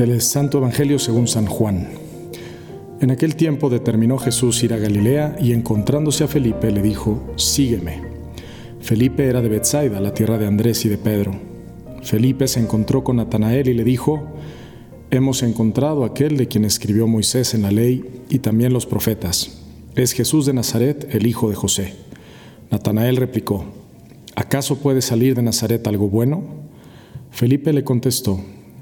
Del Santo Evangelio según San Juan. En aquel tiempo determinó Jesús ir a Galilea y encontrándose a Felipe le dijo, Sígueme. Felipe era de Bethsaida, la tierra de Andrés y de Pedro. Felipe se encontró con Natanael y le dijo, Hemos encontrado aquel de quien escribió Moisés en la ley y también los profetas. Es Jesús de Nazaret, el hijo de José. Natanael replicó, ¿acaso puede salir de Nazaret algo bueno? Felipe le contestó,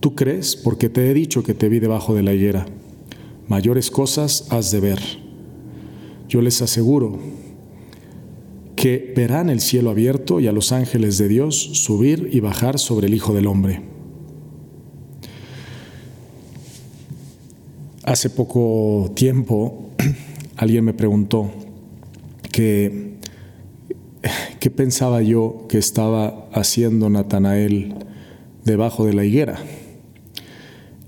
Tú crees porque te he dicho que te vi debajo de la higuera mayores cosas has de ver. Yo les aseguro que verán el cielo abierto y a los ángeles de Dios subir y bajar sobre el Hijo del Hombre. Hace poco tiempo alguien me preguntó que qué pensaba yo que estaba haciendo Natanael debajo de la higuera.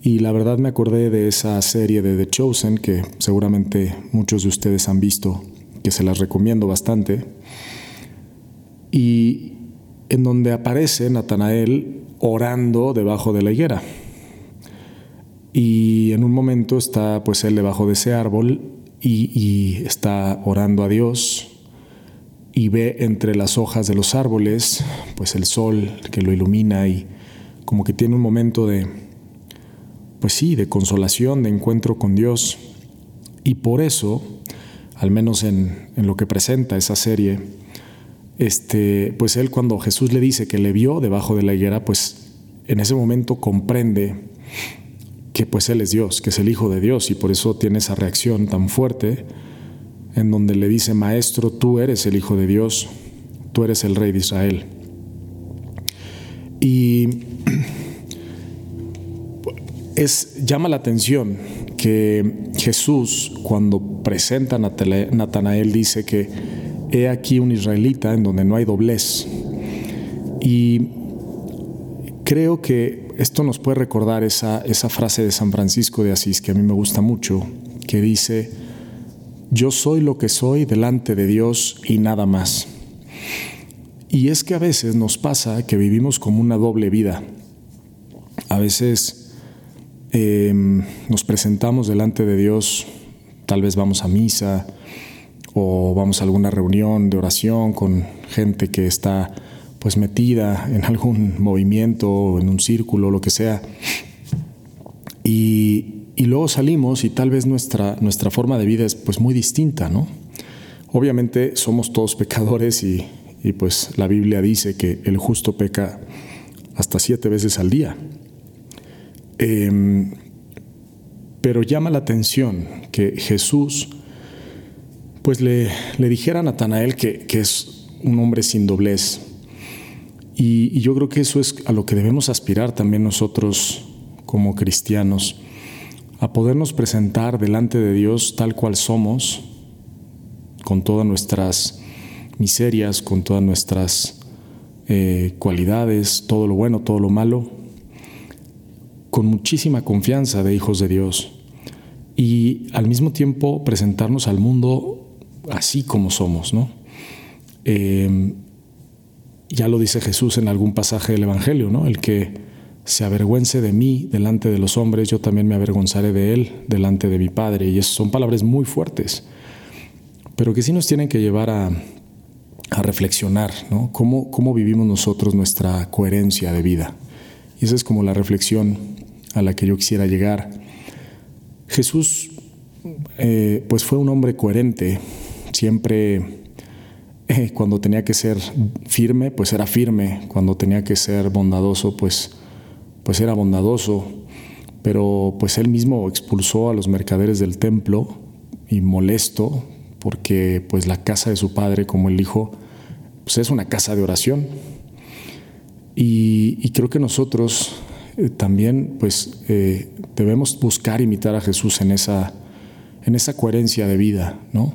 Y la verdad me acordé de esa serie de The Chosen que seguramente muchos de ustedes han visto, que se las recomiendo bastante. Y en donde aparece Natanael orando debajo de la higuera. Y en un momento está pues él debajo de ese árbol y, y está orando a Dios y ve entre las hojas de los árboles pues el sol que lo ilumina y como que tiene un momento de, pues sí, de consolación, de encuentro con Dios. Y por eso, al menos en, lo que presenta esa serie, este, pues él cuando Jesús le dice que le vio debajo de la higuera, pues en ese momento comprende que pues él es Dios, que es el Hijo de Dios y por eso tiene esa reacción tan fuerte en donde le dice, Maestro, tú eres el Hijo de Dios, tú eres el Rey de Israel. Y es, llama la atención que Jesús, cuando presenta a Natanael, dice que he aquí un israelita en donde no hay doblez. Y creo que esto nos puede recordar esa, esa frase de San Francisco de Asís, que a mí me gusta mucho, que dice, yo soy lo que soy delante de Dios y nada más. Y es que a veces nos pasa que vivimos como una doble vida. A veces Em, nos presentamos delante de Dios, tal vez vamos a misa o vamos a alguna reunión de oración con gente que está pues metida en algún movimiento o en un círculo, lo que sea. Y, luego salimos y tal vez nuestra, nuestra forma de vida es pues muy distinta, ¿no? Obviamente somos todos pecadores y, y pues la Biblia dice que el justo peca hasta siete veces al día. Em, pero llama la atención que Jesús pues le, le dijera a Natanael que, es un hombre sin doblez. Y, yo creo que eso es a lo que debemos aspirar también nosotros como cristianos, a podernos presentar delante de Dios tal cual somos, con todas nuestras miserias, con todas nuestras eh, cualidades, todo lo bueno, todo lo malo, con muchísima confianza de hijos de Dios y al mismo tiempo presentarnos al mundo así como somos, ¿no? Em, ya lo dice Jesús en algún pasaje del Evangelio, ¿no? El que se avergüence de mí delante de los hombres, yo también me avergonzaré de él delante de mi Padre. Y son palabras muy fuertes, pero que sí nos tienen que llevar a, a reflexionar, ¿no? ¿Cómo, ¿Cómo vivimos nosotros nuestra coherencia de vida? Y esa es como la reflexión a la que yo quisiera llegar. Jesús eh, pues fue un hombre coherente, siempre eh, cuando tenía que ser firme, pues era firme, cuando tenía que ser bondadoso, pues, pues era bondadoso, pero pues él mismo expulsó a los mercaderes del templo y molesto porque pues la casa de su padre, como él dijo, pues es una casa de oración. y creo que nosotros eh, también pues eh, debemos buscar imitar a Jesús en esa, en esa coherencia de vida, ¿no?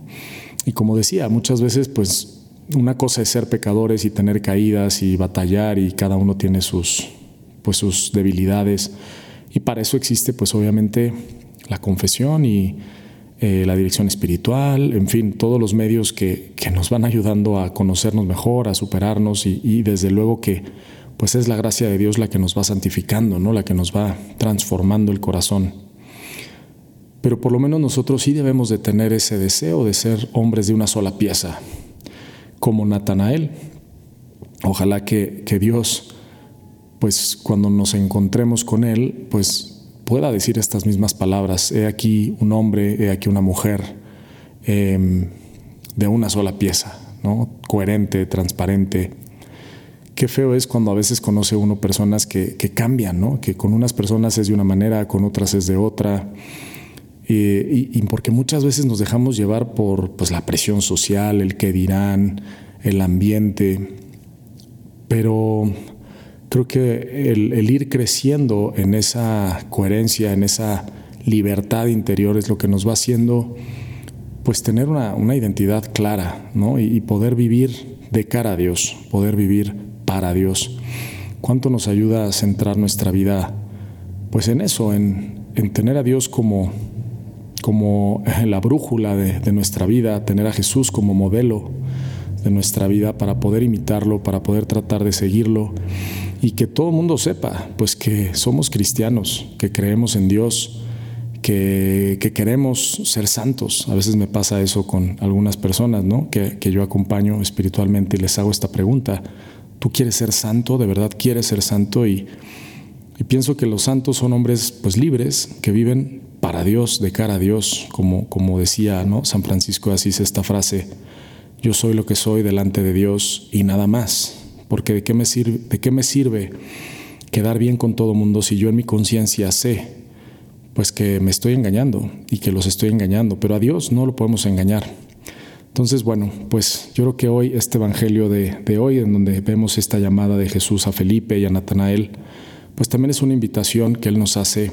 Y como decía, muchas veces pues una cosa es ser pecadores y tener caídas y batallar y cada uno tiene sus, pues, sus debilidades y para eso existe pues obviamente la confesión y eh, la dirección espiritual, en fin, todos los medios que, que, nos van ayudando a conocernos mejor, a superarnos y, y, desde luego que pues es la gracia de Dios la que nos va santificando, ¿no? la que nos va transformando el corazón. Pero por lo menos nosotros sí debemos de tener ese deseo de ser hombres de una sola pieza, como Natanael. Ojalá que, que Dios, pues cuando nos encontremos con Él, pues pueda decir estas mismas palabras. He aquí un hombre, he aquí una mujer em, de una sola pieza, ¿no? coherente, transparente. Qué feo es cuando a veces conoce uno personas que, cambian, ¿no? que con unas personas es de una manera, con otras es de otra. y, porque muchas veces nos dejamos llevar por pues, la presión social, el que dirán, el ambiente. Pero creo que el, ir creciendo en esa coherencia, en esa libertad interior es lo que nos va haciendo pues tener una, identidad clara ¿no? y, poder vivir de cara a Dios, poder vivir para Dios. ¿Cuánto nos ayuda a centrar nuestra vida pues en eso, en, tener a Dios como, como la brújula de, nuestra vida, tener a Jesús como modelo de nuestra vida para poder imitarlo, para poder tratar de seguirlo y que todo el mundo sepa, pues que somos cristianos, que creemos en Dios, que, queremos ser santos. A veces me pasa eso con algunas personas, ¿no? Que, yo acompaño espiritualmente y les hago esta pregunta. ¿Tú quieres ser santo? ¿De verdad quieres ser santo? Y, pienso que los santos son hombres pues libres, que viven para Dios, de cara a Dios, como, como decía ¿no? San Francisco de Asís esta frase, yo soy lo que soy delante de Dios y nada más porque ¿de qué me sirve, de qué me sirve quedar bien con todo mundo si yo en mi conciencia sé pues que me estoy engañando y que los estoy engañando, pero a Dios no lo podemos engañar. Entonces, bueno, pues yo creo que hoy este Evangelio de, de hoy, en donde vemos esta llamada de Jesús a Felipe y a Natanael, pues también es una invitación que Él nos hace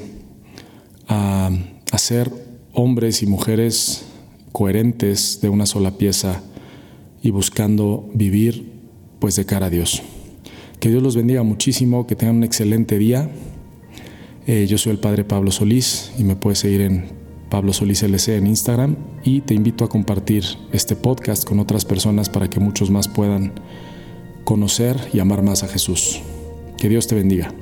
a, ser hombres y mujeres coherentes de una sola pieza y buscando vivir pues de cara a Dios. Que Dios los bendiga muchísimo, que tengan un excelente día. Eh, yo soy el Padre Pablo Solís y me puedes seguir en Pablo Solís LC en Instagram y te invito a compartir este podcast con otras personas para que muchos más puedan conocer y amar más a Jesús. Que Dios te bendiga.